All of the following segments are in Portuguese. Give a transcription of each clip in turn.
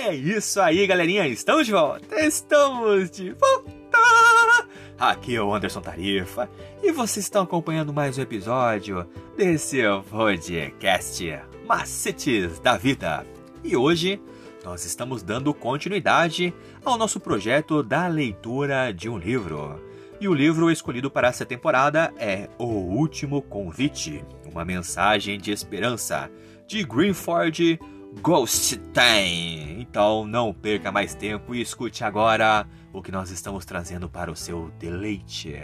É isso aí, galerinha. Estamos de volta. Estamos de volta. Aqui é o Anderson Tarifa e vocês estão acompanhando mais um episódio desse podcast Macetes da Vida. E hoje nós estamos dando continuidade ao nosso projeto da leitura de um livro. E o livro escolhido para essa temporada é O Último Convite, uma mensagem de esperança, de Greenford Ghost Time. Então não perca mais tempo e escute agora o que nós estamos trazendo para o seu deleite.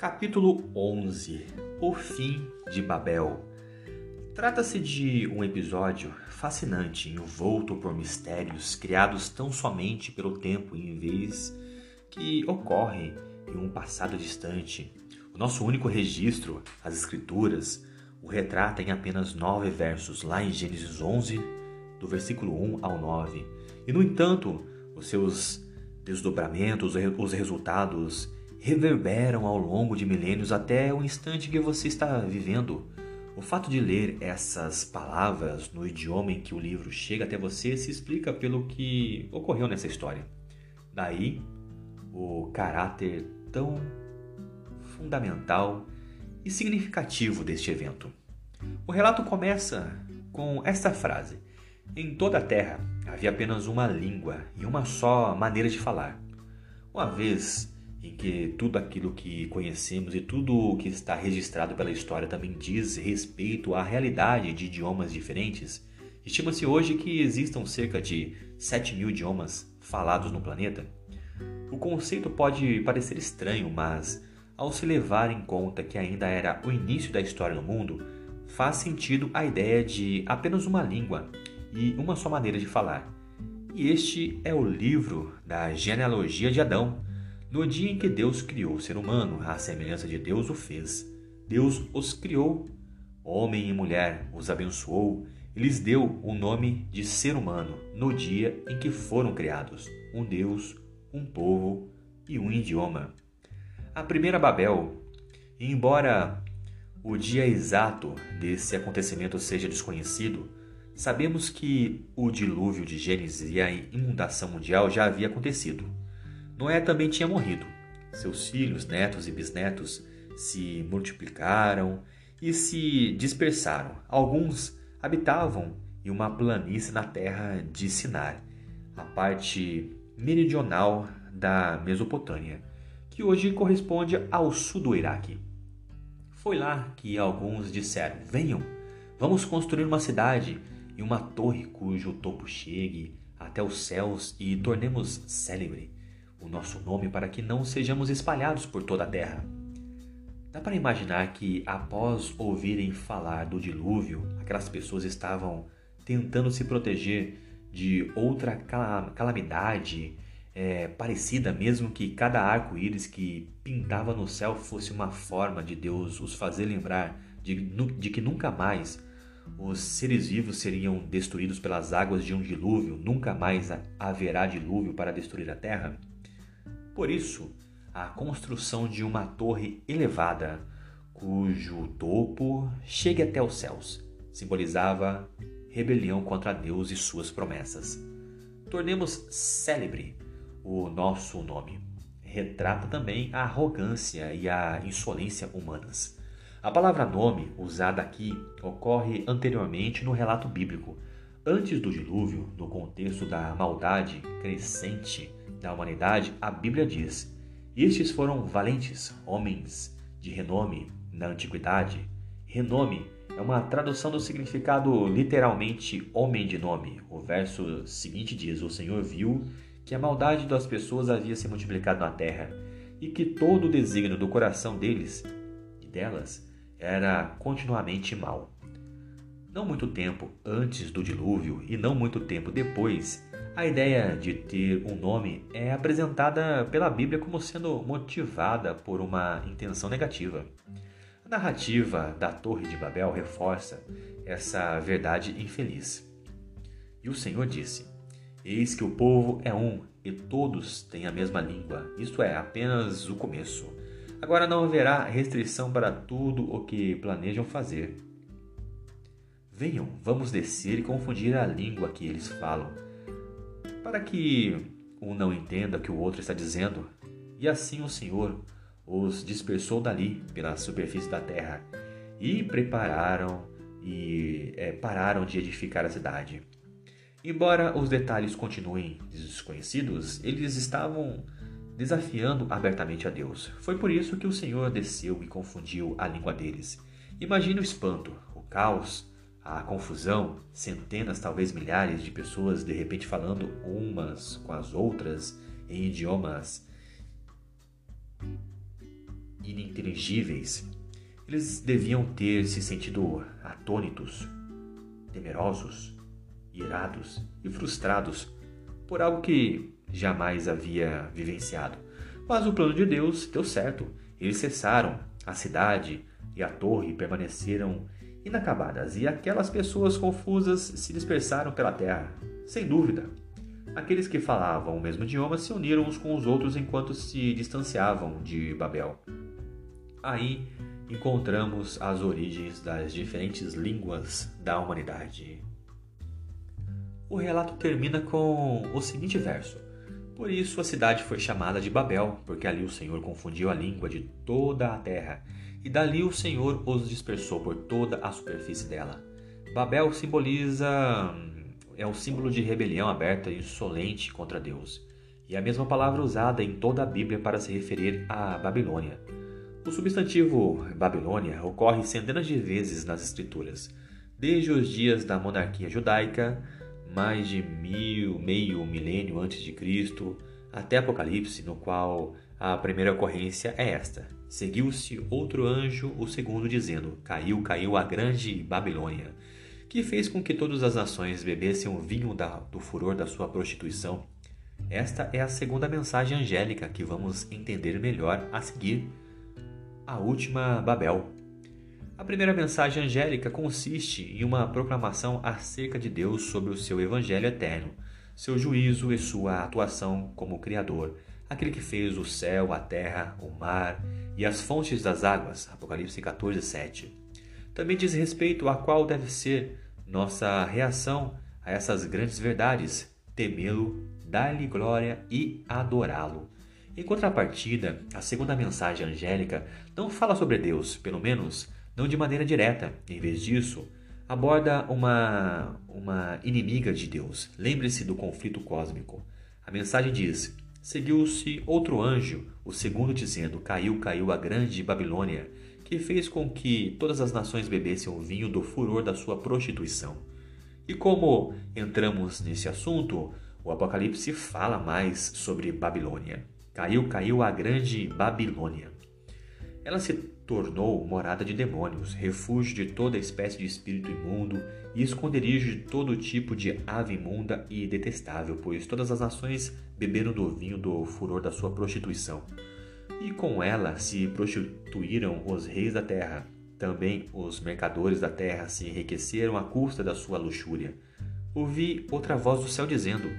Capítulo 11 O Fim de Babel Trata-se de um episódio fascinante, envolto por mistérios criados tão somente pelo tempo em vez que ocorre em um passado distante. O nosso único registro, as Escrituras, o retrata em apenas nove versos, lá em Gênesis 11, do versículo 1 ao 9. E, no entanto, os seus desdobramentos, os resultados reverberam ao longo de milênios até o instante que você está vivendo. O fato de ler essas palavras no idioma em que o livro chega até você se explica pelo que ocorreu nessa história. Daí, o caráter tão fundamental e significativo deste evento. O relato começa com esta frase: Em toda a terra havia apenas uma língua e uma só maneira de falar. Uma vez em que tudo aquilo que conhecemos e tudo o que está registrado pela história também diz respeito à realidade de idiomas diferentes, estima-se hoje que existam cerca de 7 mil idiomas falados no planeta. O conceito pode parecer estranho, mas ao se levar em conta que ainda era o início da história no mundo, faz sentido a ideia de apenas uma língua e uma só maneira de falar. E este é o livro da genealogia de Adão no dia em que Deus criou o ser humano, à semelhança de Deus o fez. Deus os criou, homem e mulher, os abençoou e lhes deu o nome de ser humano no dia em que foram criados, um Deus, um povo e um idioma. A primeira Babel, embora o dia exato desse acontecimento seja desconhecido, sabemos que o dilúvio de Gênesis e a inundação mundial já havia acontecido. Noé também tinha morrido. Seus filhos, netos e bisnetos se multiplicaram e se dispersaram. Alguns habitavam em uma planície na terra de Sinar, a parte meridional da Mesopotâmia, que hoje corresponde ao sul do Iraque. Foi lá que alguns disseram: Venham, vamos construir uma cidade e uma torre cujo topo chegue até os céus e tornemos célebre o nosso nome para que não sejamos espalhados por toda a terra. Dá para imaginar que, após ouvirem falar do dilúvio, aquelas pessoas estavam tentando se proteger de outra calamidade é, parecida, mesmo que cada arco-íris que pintava no céu fosse uma forma de Deus os fazer lembrar de, de que nunca mais os seres vivos seriam destruídos pelas águas de um dilúvio, nunca mais haverá dilúvio para destruir a terra? Por isso, a construção de uma torre elevada, cujo topo chegue até os céus, simbolizava rebelião contra Deus e suas promessas. Tornemos célebre o nosso nome. Retrata também a arrogância e a insolência humanas. A palavra nome, usada aqui, ocorre anteriormente no relato bíblico, antes do dilúvio, no contexto da maldade crescente da humanidade, a Bíblia diz: Estes foram valentes, homens de renome na antiguidade. Renome é uma tradução do significado literalmente homem de nome. O verso seguinte diz: O Senhor viu que a maldade das pessoas havia se multiplicado na terra e que todo o desígnio do coração deles e delas era continuamente mau. Não muito tempo antes do dilúvio e não muito tempo depois, a ideia de ter um nome é apresentada pela Bíblia como sendo motivada por uma intenção negativa. narrativa da Torre de Babel reforça essa verdade infeliz. E o Senhor disse: Eis que o povo é um e todos têm a mesma língua. Isto é apenas o começo. Agora não haverá restrição para tudo o que planejam fazer. Venham, vamos descer e confundir a língua que eles falam, para que um não entenda o que o outro está dizendo. E assim o Senhor os dispersou dali pela superfície da terra e prepararam e é, pararam de edificar a cidade. Embora os detalhes continuem desconhecidos, eles estavam desafiando abertamente a Deus. Foi por isso que o Senhor desceu e confundiu a língua deles. Imagine o espanto, o caos, a confusão, centenas, talvez milhares de pessoas de repente falando umas com as outras em idiomas ininteligíveis. Eles deviam ter se sentido atônitos, temerosos, irados e frustrados por algo que jamais havia vivenciado. Mas o plano de Deus deu certo. Eles cessaram. A cidade e a torre permaneceram inacabadas e aquelas pessoas confusas se dispersaram pela terra. Sem dúvida, aqueles que falavam o mesmo idioma se uniram uns com os outros enquanto se distanciavam de Babel. Aí encontramos as origens das diferentes línguas da humanidade. O relato termina com o seguinte verso: Por isso a cidade foi chamada de Babel, porque ali o Senhor confundiu a língua de toda a terra e dali o Senhor os dispersou por toda a superfície dela. Babel simboliza é um símbolo de rebelião aberta e insolente contra Deus, e é a mesma palavra usada em toda a Bíblia para se referir à Babilônia. O substantivo Babilônia ocorre centenas de vezes nas Escrituras, desde os dias da monarquia judaica, mais de mil, meio milênio antes de Cristo, até Apocalipse, no qual a primeira ocorrência é esta: Seguiu-se outro anjo, o segundo, dizendo: Caiu, caiu a grande Babilônia, que fez com que todas as nações bebessem o vinho da, do furor da sua prostituição. Esta é a segunda mensagem angélica que vamos entender melhor a seguir. A última Babel. A primeira mensagem angélica consiste em uma proclamação acerca de Deus sobre o seu evangelho eterno, seu juízo e sua atuação como Criador, aquele que fez o céu, a terra, o mar e as fontes das águas. Apocalipse 14, 7. Também diz respeito a qual deve ser nossa reação a essas grandes verdades: temê-lo, dar-lhe glória e adorá-lo. Em contrapartida, a segunda mensagem angélica não fala sobre Deus, pelo menos não de maneira direta. Em vez disso, aborda uma, uma inimiga de Deus. Lembre-se do conflito cósmico. A mensagem diz: Seguiu-se outro anjo, o segundo, dizendo: Caiu, caiu a grande Babilônia, que fez com que todas as nações bebessem o vinho do furor da sua prostituição. E como entramos nesse assunto, o Apocalipse fala mais sobre Babilônia. Caiu, caiu a grande Babilônia. Ela se tornou morada de demônios, refúgio de toda espécie de espírito imundo e esconderijo de todo tipo de ave imunda e detestável, pois todas as nações beberam do vinho do furor da sua prostituição. E com ela se prostituíram os reis da terra. Também os mercadores da terra se enriqueceram à custa da sua luxúria. Ouvi outra voz do céu dizendo: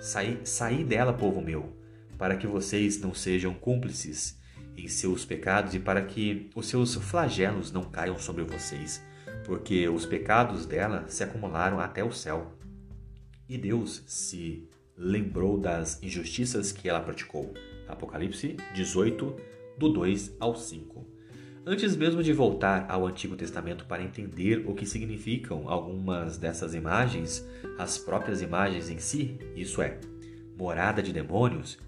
Saí, saí dela, povo meu, para que vocês não sejam cúmplices em seus pecados e para que os seus flagelos não caiam sobre vocês, porque os pecados dela se acumularam até o céu. E Deus se lembrou das injustiças que ela praticou. Apocalipse 18, do 2 ao 5. Antes mesmo de voltar ao Antigo Testamento para entender o que significam algumas dessas imagens, as próprias imagens em si, isso é, morada de demônios,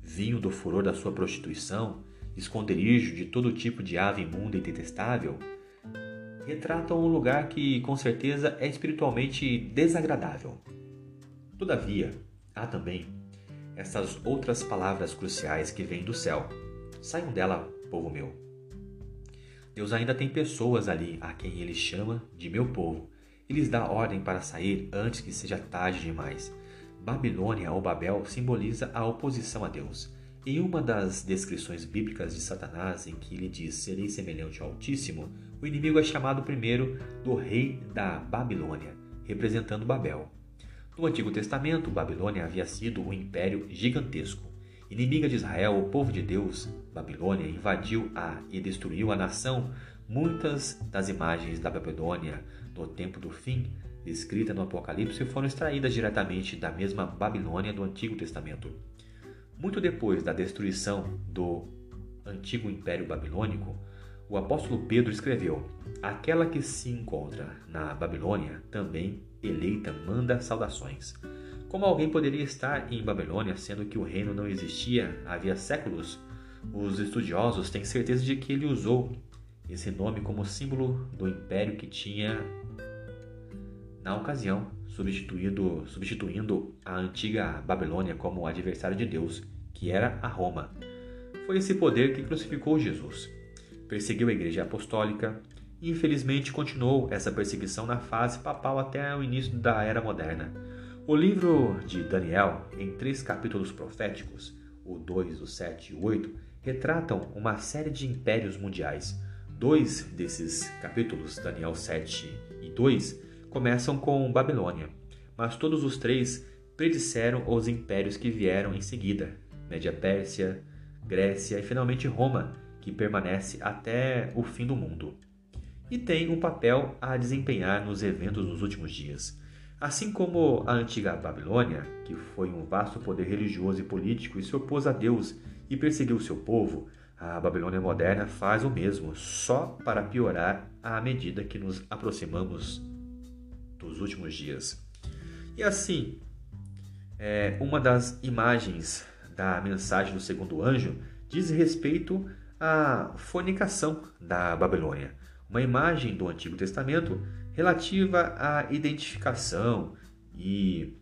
vinho do furor da sua prostituição, esconderijo de todo tipo de ave imunda e detestável, retratam um lugar que com certeza é espiritualmente desagradável. Todavia, há também essas outras palavras cruciais que vêm do céu. Saiam dela, povo meu. Deus ainda tem pessoas ali a quem ele chama de meu povo e lhes dá ordem para sair antes que seja tarde demais. Babilônia ou Babel simboliza a oposição a Deus Em uma das descrições bíblicas de Satanás, em que ele diz serei semelhante ao Altíssimo, o inimigo é chamado primeiro do rei da Babilônia, representando Babel. No Antigo Testamento, Babilônia havia sido um império gigantesco. Inimiga de Israel, o povo de Deus, Babilônia invadiu a e destruiu a nação. Muitas das imagens da Babilônia no tempo do fim, descrita no Apocalipse, foram extraídas diretamente da mesma Babilônia do Antigo Testamento. Muito depois da destruição do antigo Império Babilônico, o apóstolo Pedro escreveu: Aquela que se encontra na Babilônia, também eleita, manda saudações. Como alguém poderia estar em Babilônia, sendo que o reino não existia havia séculos? Os estudiosos têm certeza de que ele usou esse nome como símbolo do império que tinha na ocasião, substituindo, substituindo a antiga Babilônia como adversário de Deus, que era a Roma. Foi esse poder que crucificou Jesus. Perseguiu a igreja apostólica e, infelizmente, continuou essa perseguição na fase papal até o início da Era Moderna. O livro de Daniel, em três capítulos proféticos, o 2, o 7 e o 8, retratam uma série de impérios mundiais. Dois desses capítulos, Daniel 7 e 2, começam com Babilônia, mas todos os três predisseram os impérios que vieram em seguida: Média Pérsia, Grécia e finalmente Roma, que permanece até o fim do mundo. E tem um papel a desempenhar nos eventos dos últimos dias. Assim como a antiga Babilônia, que foi um vasto poder religioso e político e se opôs a Deus e perseguiu seu povo, a Babilônia moderna faz o mesmo, só para piorar à medida que nos aproximamos dos últimos dias. E assim, é, uma das imagens da mensagem do segundo anjo diz respeito à fornicação da Babilônia. Uma imagem do Antigo Testamento relativa à identificação e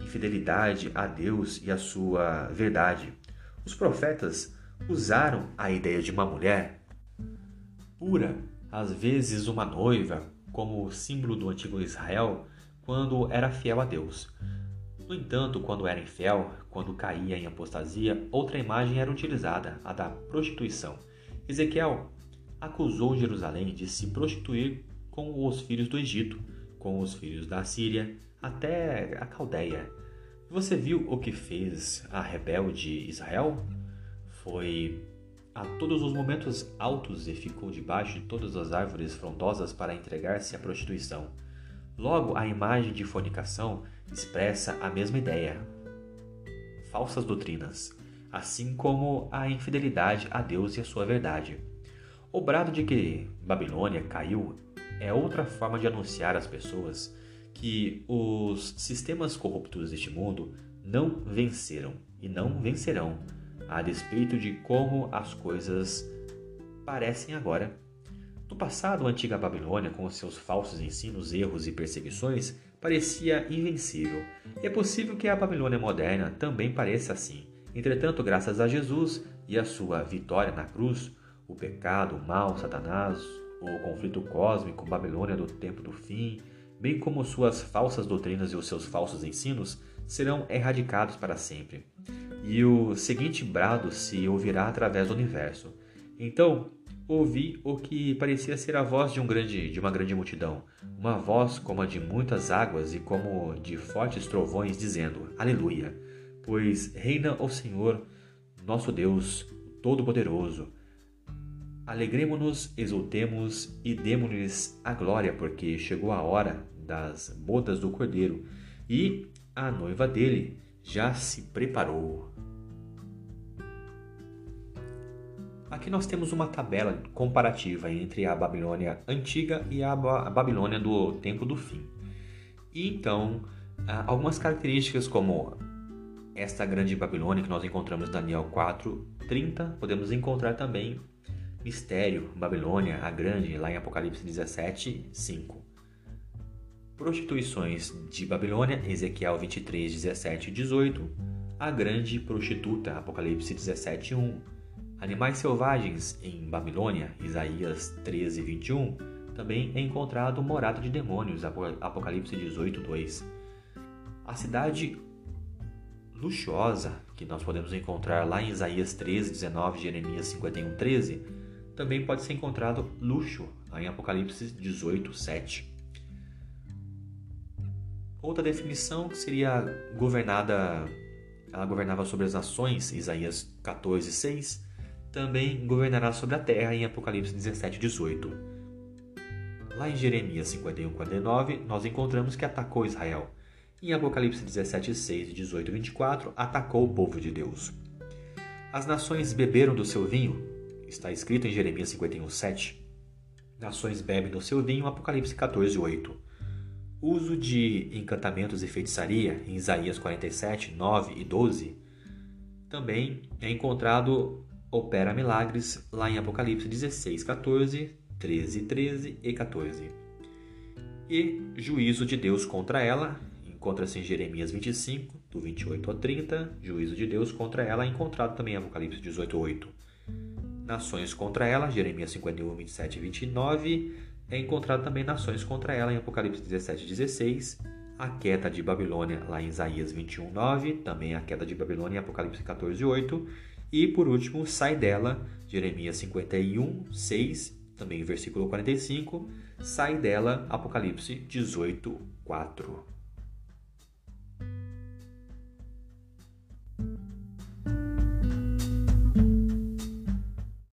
infidelidade a Deus e a sua verdade. Os profetas usaram a ideia de uma mulher pura, às vezes uma noiva, como símbolo do antigo Israel, quando era fiel a Deus. No entanto, quando era infiel, quando caía em apostasia, outra imagem era utilizada, a da prostituição. Ezequiel acusou Jerusalém de se prostituir com os filhos do Egito, com os filhos da Síria, até a Caldeia. Você viu o que fez a rebelde Israel? Foi a todos os momentos altos e ficou debaixo de todas as árvores frondosas para entregar-se à prostituição. Logo, a imagem de fornicação expressa a mesma ideia. Falsas doutrinas, assim como a infidelidade a Deus e a sua verdade. O brado de que Babilônia caiu é outra forma de anunciar às pessoas que os sistemas corruptos deste mundo não venceram e não vencerão, a despeito de como as coisas parecem agora. No passado, a antiga Babilônia, com seus falsos ensinos, erros e perseguições, parecia invencível. E é possível que a Babilônia moderna também pareça assim. Entretanto, graças a Jesus e a sua vitória na cruz, o pecado, o mal, Satanás, o conflito cósmico, Babilônia do tempo do fim, bem como suas falsas doutrinas e os seus falsos ensinos, serão erradicados para sempre. E o seguinte brado se ouvirá através do universo. Então, ouvi o que parecia ser a voz de, um grande, de uma grande multidão, uma voz como a de muitas águas e como de fortes trovões, dizendo: Aleluia! Pois reina o Senhor, nosso Deus, Todo-Poderoso Alegremos-nos, exultemos e demos-lhes a glória, porque chegou a hora das bodas do Cordeiro e a noiva dele já se preparou. Aqui nós temos uma tabela comparativa entre a Babilônia antiga e a Babilônia do tempo do fim. E então, algumas características como esta grande Babilônia que nós encontramos em Daniel 4, 30, podemos encontrar também Mistério, Babilônia, a Grande, lá em Apocalipse 17, 5. Prostituições de Babilônia, Ezequiel 23, 17 e 18. A Grande Prostituta, Apocalipse 17, 1. Animais selvagens em Babilônia, Isaías 13, 21. Também é encontrado morada de demônios, Apocalipse 18, 2. A cidade luxuosa que nós podemos encontrar lá em Isaías 13, 19, Jeremias 51, 13, também pode ser encontrado luxo em Apocalipse 18, 7. Outra definição seria governada, ela governava sobre as nações, Isaías 14, 6, também governará sobre a terra em Apocalipse 17, 18. Lá em Jeremias 51, 49, nós encontramos que atacou Israel. Em Apocalipse 17, 6 e 18, 24, atacou o povo de Deus. As nações beberam do seu vinho, está escrito em Jeremias 51, 7. Nações bebem do seu vinho, Apocalipse 14, 8 uso de encantamentos e feitiçaria em Isaías 47, 9 e 12 também é encontrado opera milagres lá em Apocalipse 16, 14, 13, 13 e 14. E juízo de Deus contra ela encontra-se em Jeremias 25, do 28 ao 30, juízo de Deus contra ela, encontrado também em Apocalipse 18, 8. Nações contra ela, Jeremias 51, 27 e 29, é encontrado também nações contra ela em Apocalipse 17, 16, a queda de Babilônia lá em Isaías 21, 9, também a queda de Babilônia em Apocalipse 14, 8, e por último, sai dela, Jeremias 51, 6, também versículo 45, sai dela, Apocalipse 18, 4.